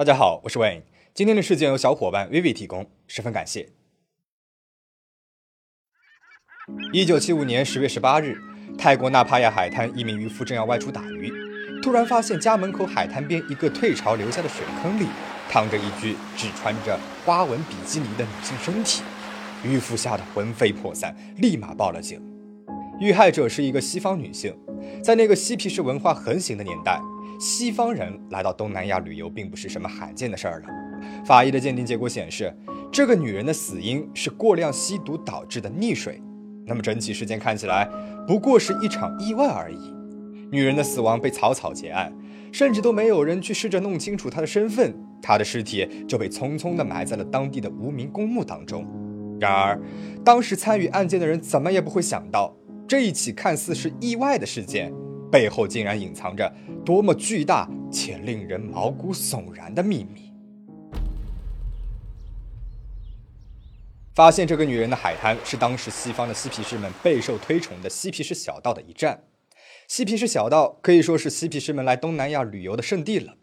大家好，我是 Wayne。今天的事件由小伙伴 Vivi 提供，十分感谢。一九七五年十月十八日，泰国纳帕亚海滩，一名渔夫正要外出打鱼，突然发现家门口海滩边一个退潮留下的水坑里，躺着一具只穿着花纹比基尼的女性身体。渔夫吓得魂飞魄散，立马报了警。遇害者是一个西方女性，在那个嬉皮士文化横行的年代。西方人来到东南亚旅游并不是什么罕见的事儿了。法医的鉴定结果显示，这个女人的死因是过量吸毒导致的溺水。那么整起事件看起来不过是一场意外而已。女人的死亡被草草结案，甚至都没有人去试着弄清楚她的身份，她的尸体就被匆匆地埋在了当地的无名公墓当中。然而，当时参与案件的人怎么也不会想到，这一起看似是意外的事件。背后竟然隐藏着多么巨大且令人毛骨悚然的秘密！发现这个女人的海滩是当时西方的嬉皮士们备受推崇的嬉皮士小道的一站。嬉皮士小道可以说是嬉皮士们来东南亚旅游的圣地了。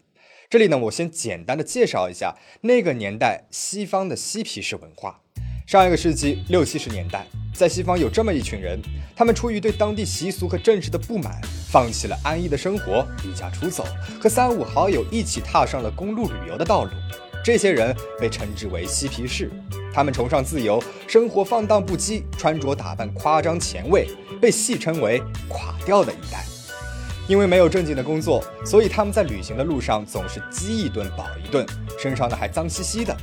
这里呢，我先简单的介绍一下那个年代西方的嬉皮士文化。上一个世纪六七十年代，在西方有这么一群人，他们出于对当地习俗和政治的不满，放弃了安逸的生活，离家出走，和三五好友一起踏上了公路旅游的道路。这些人被称之为嬉皮士，他们崇尚自由，生活放荡不羁，穿着打扮夸张前卫，被戏称为“垮掉的一代”。因为没有正经的工作，所以他们在旅行的路上总是饥一顿饱一顿，身上呢还脏兮兮的。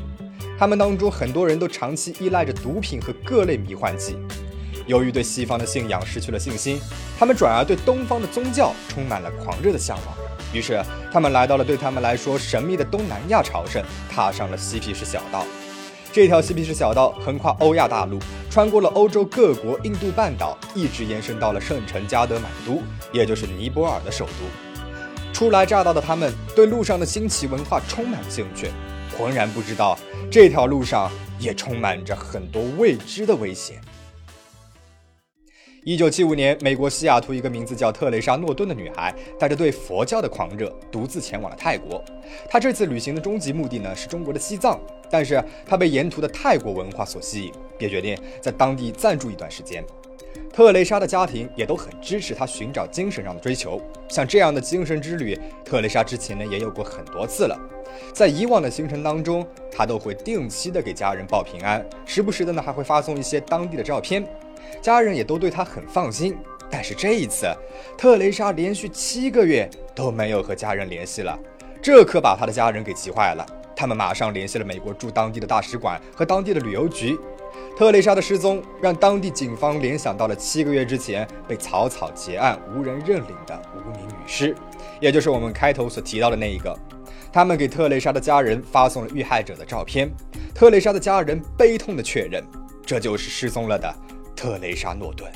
他们当中很多人都长期依赖着毒品和各类迷幻剂，由于对西方的信仰失去了信心，他们转而对东方的宗教充满了狂热的向往。于是，他们来到了对他们来说神秘的东南亚朝圣，踏上了嬉皮士小道。这条嬉皮士小道横跨欧亚大陆，穿过了欧洲各国、印度半岛，一直延伸到了圣城加德满都，也就是尼泊尔的首都。初来乍到的他们对路上的新奇文化充满了兴趣。浑然不知道，这条路上也充满着很多未知的危险。一九七五年，美国西雅图一个名字叫特蕾莎·诺顿的女孩，带着对佛教的狂热，独自前往了泰国。她这次旅行的终极目的呢，是中国的西藏，但是她被沿途的泰国文化所吸引，便决定在当地暂住一段时间。特蕾莎的家庭也都很支持她寻找精神上的追求，像这样的精神之旅，特蕾莎之前呢也有过很多次了。在以往的行程当中，他都会定期的给家人报平安，时不时的呢还会发送一些当地的照片，家人也都对他很放心。但是这一次，特蕾莎连续七个月都没有和家人联系了，这可把他的家人给急坏了。他们马上联系了美国驻当地的大使馆和当地的旅游局。特蕾莎的失踪让当地警方联想到了七个月之前被草草结案、无人认领的无名女尸，也就是我们开头所提到的那一个。他们给特蕾莎的家人发送了遇害者的照片，特蕾莎的家人悲痛地确认，这就是失踪了的特蕾莎·诺顿。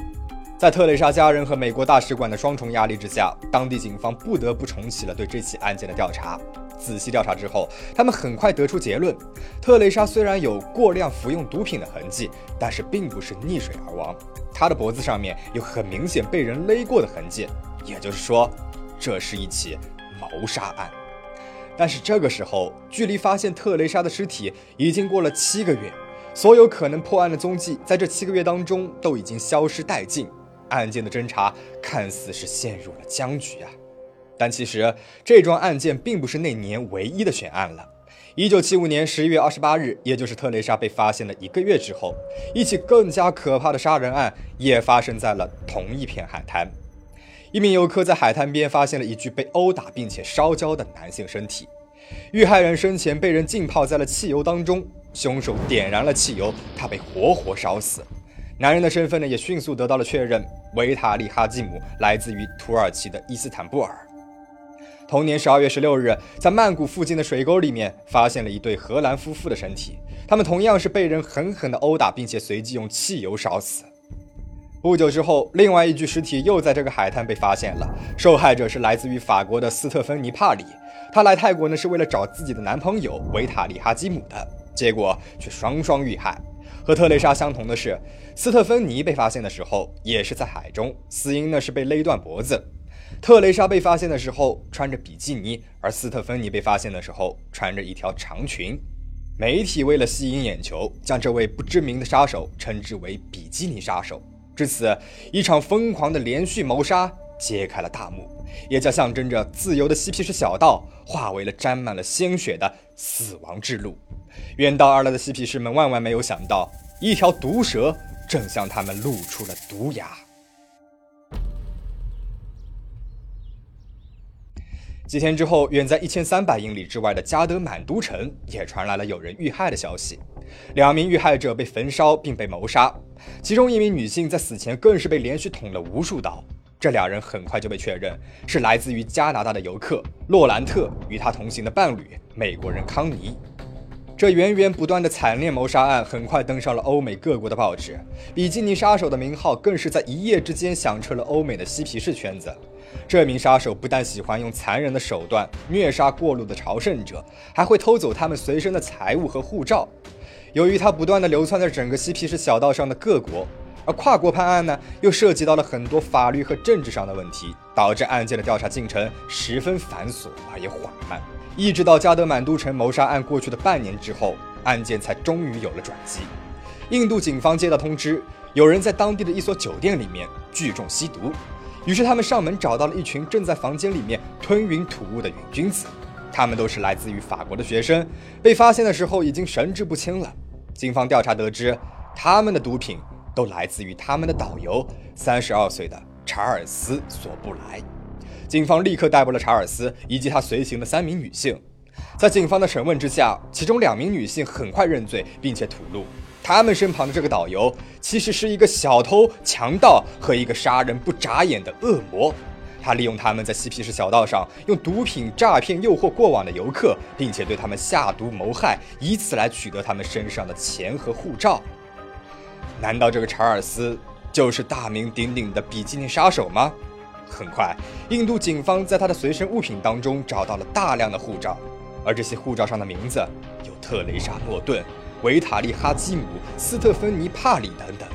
在特蕾莎家人和美国大使馆的双重压力之下，当地警方不得不重启了对这起案件的调查。仔细调查之后，他们很快得出结论：特蕾莎虽然有过量服用毒品的痕迹，但是并不是溺水而亡。她的脖子上面有很明显被人勒过的痕迹，也就是说，这是一起谋杀案。但是这个时候，距离发现特蕾莎的尸体已经过了七个月，所有可能破案的踪迹在这七个月当中都已经消失殆尽，案件的侦查看似是陷入了僵局啊。但其实这桩案件并不是那年唯一的悬案了。一九七五年十一月二十八日，也就是特蕾莎被发现的一个月之后，一起更加可怕的杀人案也发生在了同一片海滩。一名游客在海滩边发现了一具被殴打并且烧焦的男性身体，遇害人生前被人浸泡在了汽油当中，凶手点燃了汽油，他被活活烧死。男人的身份呢也迅速得到了确认，维塔利·哈基姆来自于土耳其的伊斯坦布尔。同年十二月十六日，在曼谷附近的水沟里面发现了一对荷兰夫妇的身体，他们同样是被人狠狠地殴打，并且随即用汽油烧死。不久之后，另外一具尸体又在这个海滩被发现了。受害者是来自于法国的斯特芬尼·帕里，她来泰国呢是为了找自己的男朋友维塔利·哈基姆的，结果却双双遇害。和特蕾莎相同的是，斯特芬妮被发现的时候也是在海中，死因呢是被勒断脖子。特蕾莎被发现的时候穿着比基尼，而斯特芬妮被发现的时候穿着一条长裙。媒体为了吸引眼球，将这位不知名的杀手称之为“比基尼杀手”。至此，一场疯狂的连续谋杀揭开了大幕，也将象征着自由的嬉皮士小道化为了沾满了鲜血的死亡之路。远道而来的嬉皮士们万万没有想到，一条毒蛇正向他们露出了毒牙。几天之后，远在一千三百英里之外的加德满都城也传来了有人遇害的消息，两名遇害者被焚烧并被谋杀，其中一名女性在死前更是被连续捅了无数刀。这两人很快就被确认是来自于加拿大的游客洛兰特与他同行的伴侣美国人康尼。这源源不断的惨烈谋杀案很快登上了欧美各国的报纸，比基尼杀手的名号更是在一夜之间响彻了欧美的嬉皮士圈子。这名杀手不但喜欢用残忍的手段虐杀过路的朝圣者，还会偷走他们随身的财物和护照。由于他不断的流窜在整个嬉皮士小道上的各国，而跨国判案呢，又涉及到了很多法律和政治上的问题，导致案件的调查进程十分繁琐而也缓慢。一直到加德满都城谋杀案过去的半年之后，案件才终于有了转机。印度警方接到通知，有人在当地的一所酒店里面聚众吸毒。于是他们上门找到了一群正在房间里面吞云吐雾的瘾君子，他们都是来自于法国的学生，被发现的时候已经神志不清了。警方调查得知，他们的毒品都来自于他们的导游，三十二岁的查尔斯·索布莱。警方立刻逮捕了查尔斯以及他随行的三名女性。在警方的审问之下，其中两名女性很快认罪，并且吐露。他们身旁的这个导游其实是一个小偷、强盗和一个杀人不眨眼的恶魔。他利用他们在嬉皮士小道上用毒品诈骗、诱惑过往的游客，并且对他们下毒谋害，以此来取得他们身上的钱和护照。难道这个查尔斯就是大名鼎鼎的比基尼杀手吗？很快，印度警方在他的随身物品当中找到了大量的护照，而这些护照上的名字有特蕾莎·诺顿。维塔利·哈基姆、斯特芬妮·帕里等等，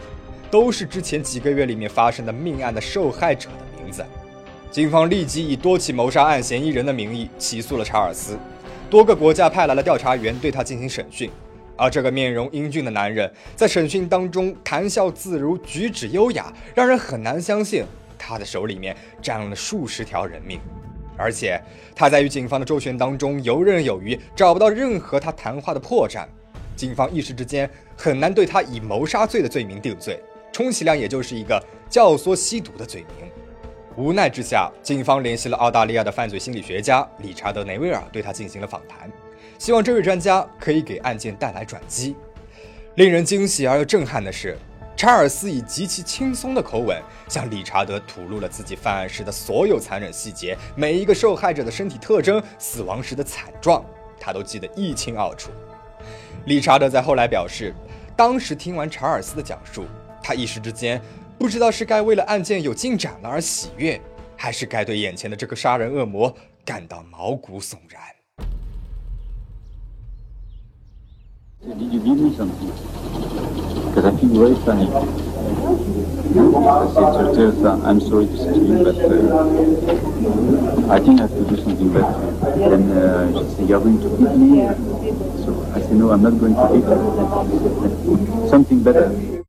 都是之前几个月里面发生的命案的受害者的名字。警方立即以多起谋杀案嫌疑人的名义起诉了查尔斯。多个国家派来了调查员对他进行审讯。而这个面容英俊的男人在审讯当中谈笑自如、举止优雅，让人很难相信他的手里面沾了数十条人命。而且他在与警方的周旋当中游刃有余，找不到任何他谈话的破绽。警方一时之间很难对他以谋杀罪的罪名定罪，充其量也就是一个教唆吸毒的罪名。无奈之下，警方联系了澳大利亚的犯罪心理学家理查德·内维尔，对他进行了访谈，希望这位专家可以给案件带来转机。令人惊喜而又震撼的是，查尔斯以极其轻松的口吻向理查德吐露了自己犯案时的所有残忍细节，每一个受害者的身体特征、死亡时的惨状，他都记得一清二楚。理查德在后来表示，当时听完查尔斯的讲述，他一时之间不知道是该为了案件有进展了而喜悦，还是该对眼前的这个杀人恶魔感到毛骨悚然。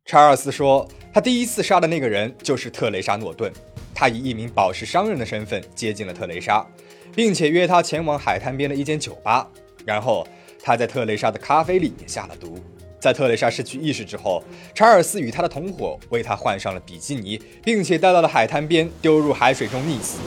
查尔斯说，他第一次杀的那个人就是特蕾莎·诺顿。他以一名宝石商人的身份接近了特蕾莎，并且约她前往海滩边的一间酒吧。然后他在特蕾莎的咖啡里也下了毒。在特蕾莎失去意识之后，查尔斯与他的同伙为她换上了比基尼，并且带到了海滩边，丢入海水中溺死。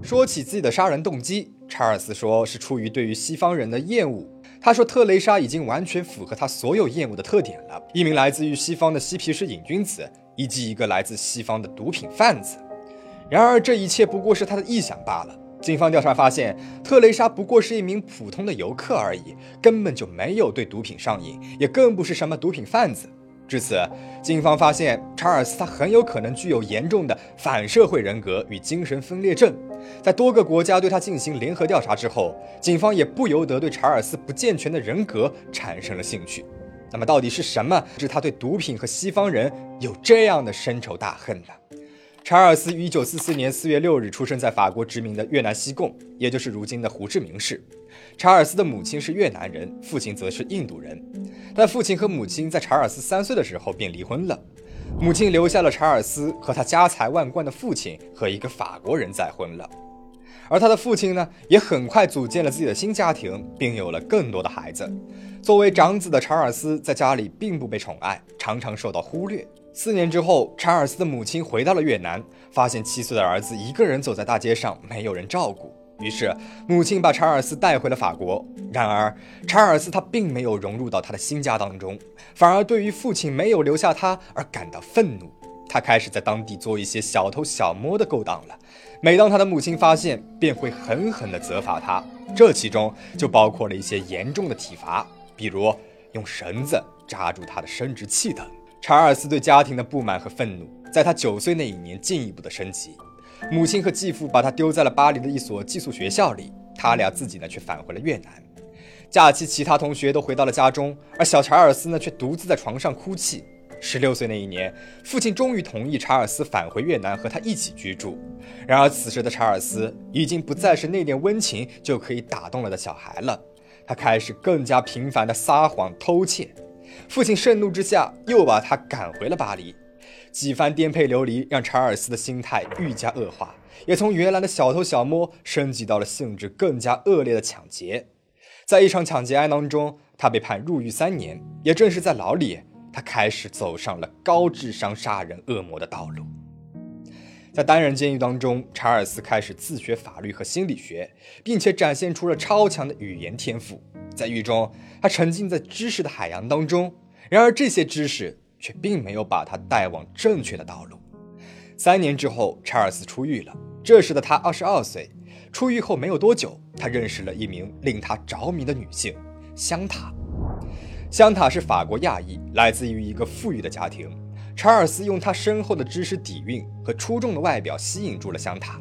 说起自己的杀人动机，查尔斯说是出于对于西方人的厌恶。他说特蕾莎已经完全符合他所有厌恶的特点了：一名来自于西方的嬉皮士瘾君子，以及一个来自西方的毒品贩子。然而这一切不过是他的臆想罢了。警方调查发现，特蕾莎不过是一名普通的游客而已，根本就没有对毒品上瘾，也更不是什么毒品贩子。至此，警方发现查尔斯他很有可能具有严重的反社会人格与精神分裂症。在多个国家对他进行联合调查之后，警方也不由得对查尔斯不健全的人格产生了兴趣。那么，到底是什么使他对毒品和西方人有这样的深仇大恨呢？查尔斯于1944年4月6日出生在法国殖民的越南西贡，也就是如今的胡志明市。查尔斯的母亲是越南人，父亲则是印度人。但父亲和母亲在查尔斯三岁的时候便离婚了，母亲留下了查尔斯和他家财万贯的父亲和一个法国人再婚了。而他的父亲呢，也很快组建了自己的新家庭，并有了更多的孩子。作为长子的查尔斯在家里并不被宠爱，常常受到忽略。四年之后，查尔斯的母亲回到了越南，发现七岁的儿子一个人走在大街上，没有人照顾。于是，母亲把查尔斯带回了法国。然而，查尔斯他并没有融入到他的新家当中，反而对于父亲没有留下他而感到愤怒。他开始在当地做一些小偷小摸的勾当了。每当他的母亲发现，便会狠狠地责罚他。这其中就包括了一些严重的体罚，比如用绳子扎住他的生殖器等。查尔斯对家庭的不满和愤怒，在他九岁那一年进一步的升级。母亲和继父把他丢在了巴黎的一所寄宿学校里，他俩自己呢却返回了越南。假期，其他同学都回到了家中，而小查尔斯呢却独自在床上哭泣。十六岁那一年，父亲终于同意查尔斯返回越南和他一起居住。然而此时的查尔斯已经不再是那点温情就可以打动了的小孩了，他开始更加频繁的撒谎偷窃。父亲盛怒之下，又把他赶回了巴黎。几番颠沛流离，让查尔斯的心态愈加恶化，也从原来的小偷小摸升级到了性质更加恶劣的抢劫。在一场抢劫案当中，他被判入狱三年。也正是在牢里，他开始走上了高智商杀人恶魔的道路。在单人监狱当中，查尔斯开始自学法律和心理学，并且展现出了超强的语言天赋。在狱中，他沉浸在知识的海洋当中，然而这些知识却并没有把他带往正确的道路。三年之后，查尔斯出狱了。这时的他二十二岁。出狱后没有多久，他认识了一名令他着迷的女性香塔。香塔是法国亚裔，来自于一个富裕的家庭。查尔斯用他深厚的知识底蕴和出众的外表吸引住了香塔。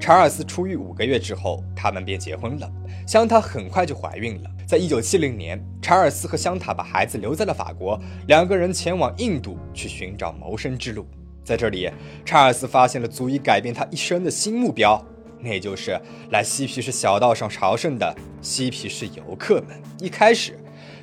查尔斯出狱五个月之后，他们便结婚了。香塔很快就怀孕了。在一九七零年，查尔斯和香塔把孩子留在了法国，两个人前往印度去寻找谋生之路。在这里，查尔斯发现了足以改变他一生的新目标，那就是来嬉皮士小道上朝圣的嬉皮士游客们。一开始，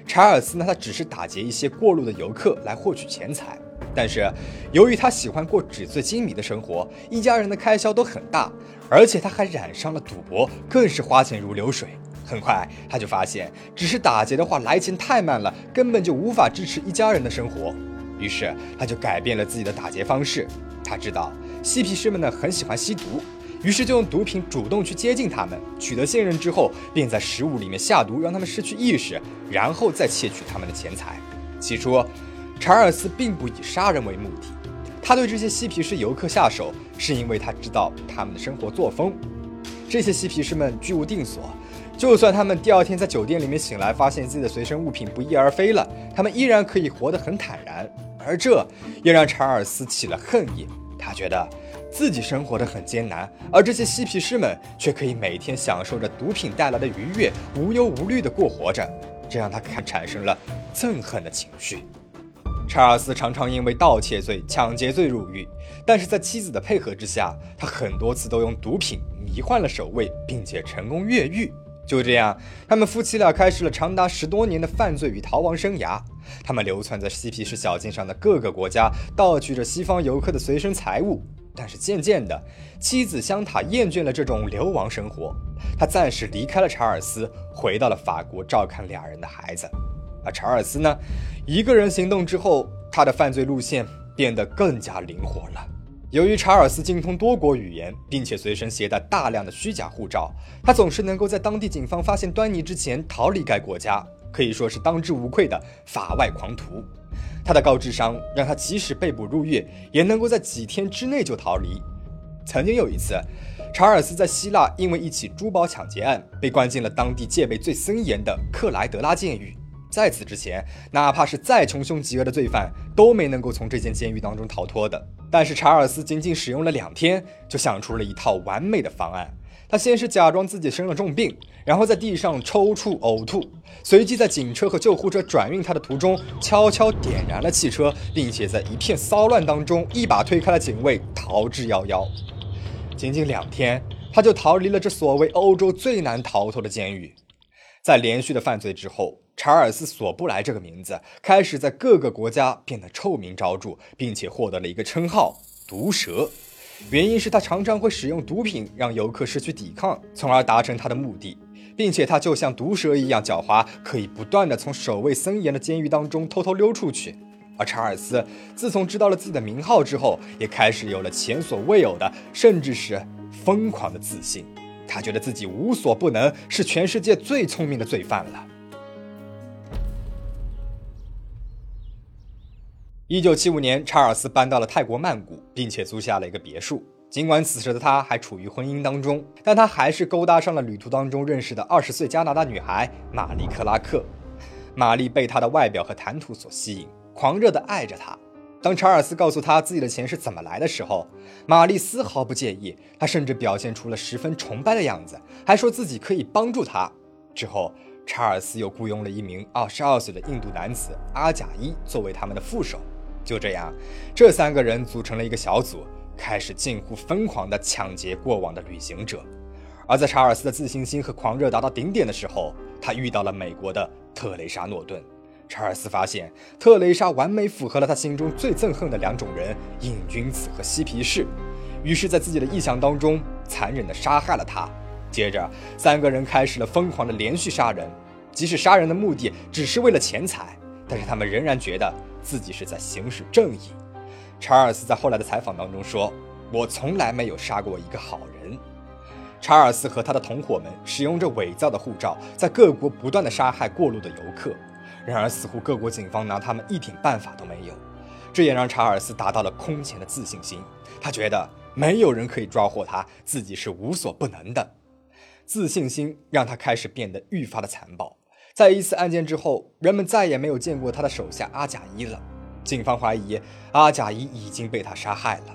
查尔斯呢，他只是打劫一些过路的游客来获取钱财。但是，由于他喜欢过纸醉金迷的生活，一家人的开销都很大，而且他还染上了赌博，更是花钱如流水。很快，他就发现，只是打劫的话来钱太慢了，根本就无法支持一家人的生活。于是，他就改变了自己的打劫方式。他知道嬉皮士们呢很喜欢吸毒，于是就用毒品主动去接近他们，取得信任之后，便在食物里面下毒，让他们失去意识，然后再窃取他们的钱财。起初。查尔斯并不以杀人为目的，他对这些嬉皮士游客下手，是因为他知道他们的生活作风。这些嬉皮士们居无定所，就算他们第二天在酒店里面醒来，发现自己的随身物品不翼而飞了，他们依然可以活得很坦然。而这也让查尔斯起了恨意，他觉得自己生活得很艰难，而这些嬉皮士们却可以每天享受着毒品带来的愉悦，无忧无虑地过活着，这让他产产生了憎恨的情绪。查尔斯常常因为盗窃罪、抢劫罪入狱，但是在妻子的配合之下，他很多次都用毒品迷幻了守卫，并且成功越狱。就这样，他们夫妻俩开始了长达十多年的犯罪与逃亡生涯。他们流窜在嬉皮士小径上的各个国家，盗取着西方游客的随身财物。但是渐渐的，妻子香塔厌倦了这种流亡生活，她暂时离开了查尔斯，回到了法国照看俩人的孩子。而查尔斯呢，一个人行动之后，他的犯罪路线变得更加灵活了。由于查尔斯精通多国语言，并且随身携带大量的虚假护照，他总是能够在当地警方发现端倪之前逃离该国家，可以说是当之无愧的法外狂徒。他的高智商让他即使被捕入狱，也能够在几天之内就逃离。曾经有一次，查尔斯在希腊因为一起珠宝抢劫案，被关进了当地戒备最森严的克莱德拉监狱。在此之前，哪怕是再穷凶极恶的罪犯，都没能够从这间监狱当中逃脱的。但是查尔斯仅仅使用了两天，就想出了一套完美的方案。他先是假装自己生了重病，然后在地上抽搐呕吐，随即在警车和救护车转运他的途中，悄悄点燃了汽车，并且在一片骚乱当中，一把推开了警卫，逃之夭夭。仅仅两天，他就逃离了这所谓欧洲最难逃脱的监狱。在连续的犯罪之后，查尔斯·索布莱这个名字开始在各个国家变得臭名昭著，并且获得了一个称号——毒蛇。原因是他常常会使用毒品让游客失去抵抗，从而达成他的目的，并且他就像毒蛇一样狡猾，可以不断的从守卫森严的监狱当中偷偷溜出去。而查尔斯自从知道了自己的名号之后，也开始有了前所未有的，甚至是疯狂的自信。他觉得自己无所不能，是全世界最聪明的罪犯了。一九七五年，查尔斯搬到了泰国曼谷，并且租下了一个别墅。尽管此时的他还处于婚姻当中，但他还是勾搭上了旅途当中认识的二十岁加拿大女孩玛丽克拉克。玛丽被他的外表和谈吐所吸引，狂热地爱着他。当查尔斯告诉他自己的钱是怎么来的时候，玛丽丝毫不介意，她甚至表现出了十分崇拜的样子，还说自己可以帮助他。之后，查尔斯又雇佣了一名二十二岁的印度男子阿贾伊作为他们的副手。就这样，这三个人组成了一个小组，开始近乎疯狂地抢劫过往的旅行者。而在查尔斯的自信心和狂热达到顶点的时候，他遇到了美国的特蕾莎诺顿。查尔斯发现特蕾莎完美符合了他心中最憎恨的两种人——瘾君子和嬉皮士，于是，在自己的意想当中，残忍地杀害了他。接着，三个人开始了疯狂的连续杀人，即使杀人的目的只是为了钱财，但是他们仍然觉得自己是在行使正义。查尔斯在后来的采访当中说：“我从来没有杀过一个好人。”查尔斯和他的同伙们使用着伪造的护照，在各国不断的杀害过路的游客。然而，似乎各国警方拿他们一点办法都没有，这也让查尔斯达到了空前的自信心。他觉得没有人可以抓获他，自己是无所不能的。自信心让他开始变得愈发的残暴。在一次案件之后，人们再也没有见过他的手下阿贾伊了。警方怀疑阿贾伊已经被他杀害了。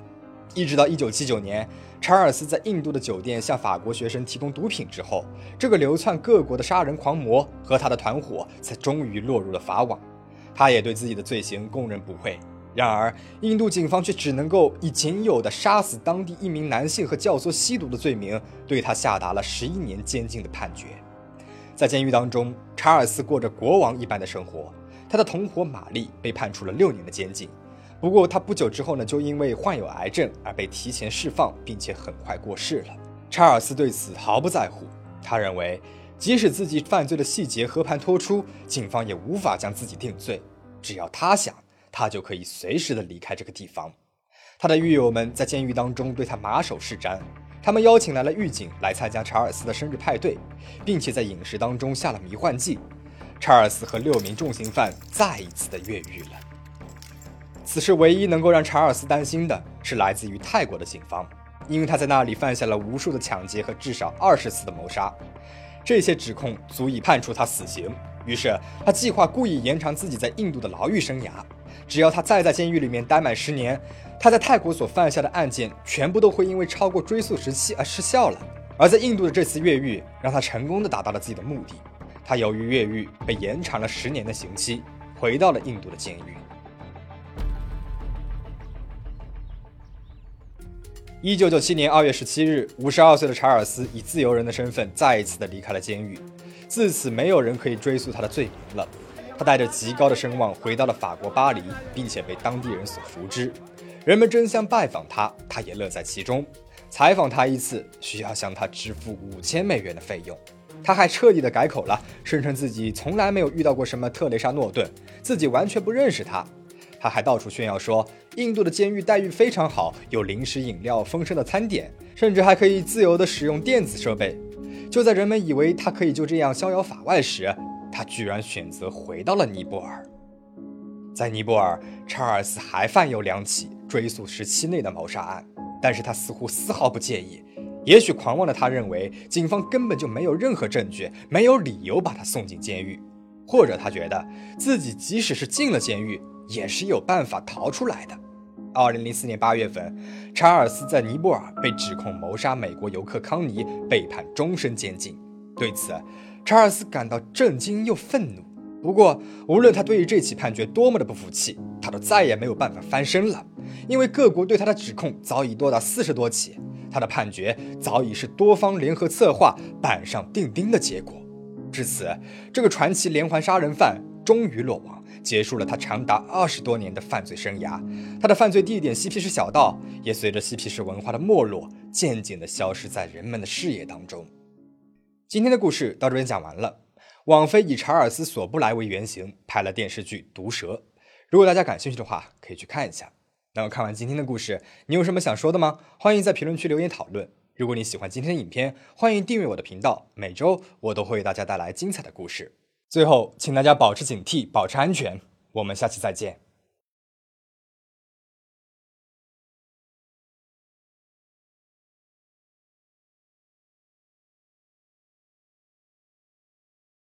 一直到1979年。查尔斯在印度的酒店向法国学生提供毒品之后，这个流窜各国的杀人狂魔和他的团伙才终于落入了法网。他也对自己的罪行供认不讳。然而，印度警方却只能够以仅有的杀死当地一名男性和教唆吸毒的罪名，对他下达了十一年监禁的判决。在监狱当中，查尔斯过着国王一般的生活。他的同伙玛丽被判处了六年的监禁。不过，他不久之后呢，就因为患有癌症而被提前释放，并且很快过世了。查尔斯对此毫不在乎，他认为，即使自己犯罪的细节和盘托出，警方也无法将自己定罪。只要他想，他就可以随时的离开这个地方。他的狱友们在监狱当中对他马首是瞻，他们邀请来了狱警来参加查尔斯的生日派对，并且在饮食当中下了迷幻剂。查尔斯和六名重刑犯再一次的越狱了。此时，唯一能够让查尔斯担心的是来自于泰国的警方，因为他在那里犯下了无数的抢劫和至少二十次的谋杀，这些指控足以判处他死刑。于是，他计划故意延长自己在印度的牢狱生涯。只要他再在监狱里面待满十年，他在泰国所犯下的案件全部都会因为超过追诉时期而失效了。而在印度的这次越狱，让他成功的达到了自己的目的。他由于越狱被延长了十年的刑期，回到了印度的监狱。一九九七年二月十七日，五十二岁的查尔斯以自由人的身份再一次的离开了监狱，自此没有人可以追溯他的罪名了。他带着极高的声望回到了法国巴黎，并且被当地人所熟知，人们争相拜访他，他也乐在其中。采访他一次需要向他支付五千美元的费用。他还彻底的改口了，声称自己从来没有遇到过什么特蕾莎诺顿，自己完全不认识他。他还到处炫耀说，印度的监狱待遇非常好，有零食、饮料、丰盛的餐点，甚至还可以自由的使用电子设备。就在人们以为他可以就这样逍遥法外时，他居然选择回到了尼泊尔。在尼泊尔，查尔斯还犯有两起追诉时期内的谋杀案，但是他似乎丝毫不介意。也许狂妄的他认为，警方根本就没有任何证据，没有理由把他送进监狱，或者他觉得自己即使是进了监狱。也是有办法逃出来的。二零零四年八月份，查尔斯在尼泊尔被指控谋杀美国游客康尼，被判终身监禁。对此，查尔斯感到震惊又愤怒。不过，无论他对于这起判决多么的不服气，他都再也没有办法翻身了，因为各国对他的指控早已多达四十多起，他的判决早已是多方联合策划、板上钉钉的结果。至此，这个传奇连环杀人犯终于落网。结束了他长达二十多年的犯罪生涯，他的犯罪地点嬉皮士小道也随着嬉皮士文化的没落，渐渐地消失在人们的视野当中。今天的故事到这边讲完了。网飞以查尔斯·索布莱为原型拍了电视剧《毒蛇》，如果大家感兴趣的话，可以去看一下。那么看完今天的故事，你有什么想说的吗？欢迎在评论区留言讨论。如果你喜欢今天的影片，欢迎订阅我的频道，每周我都会为大家带来精彩的故事。最后，请大家保持警惕，保持安全。我们下期再见。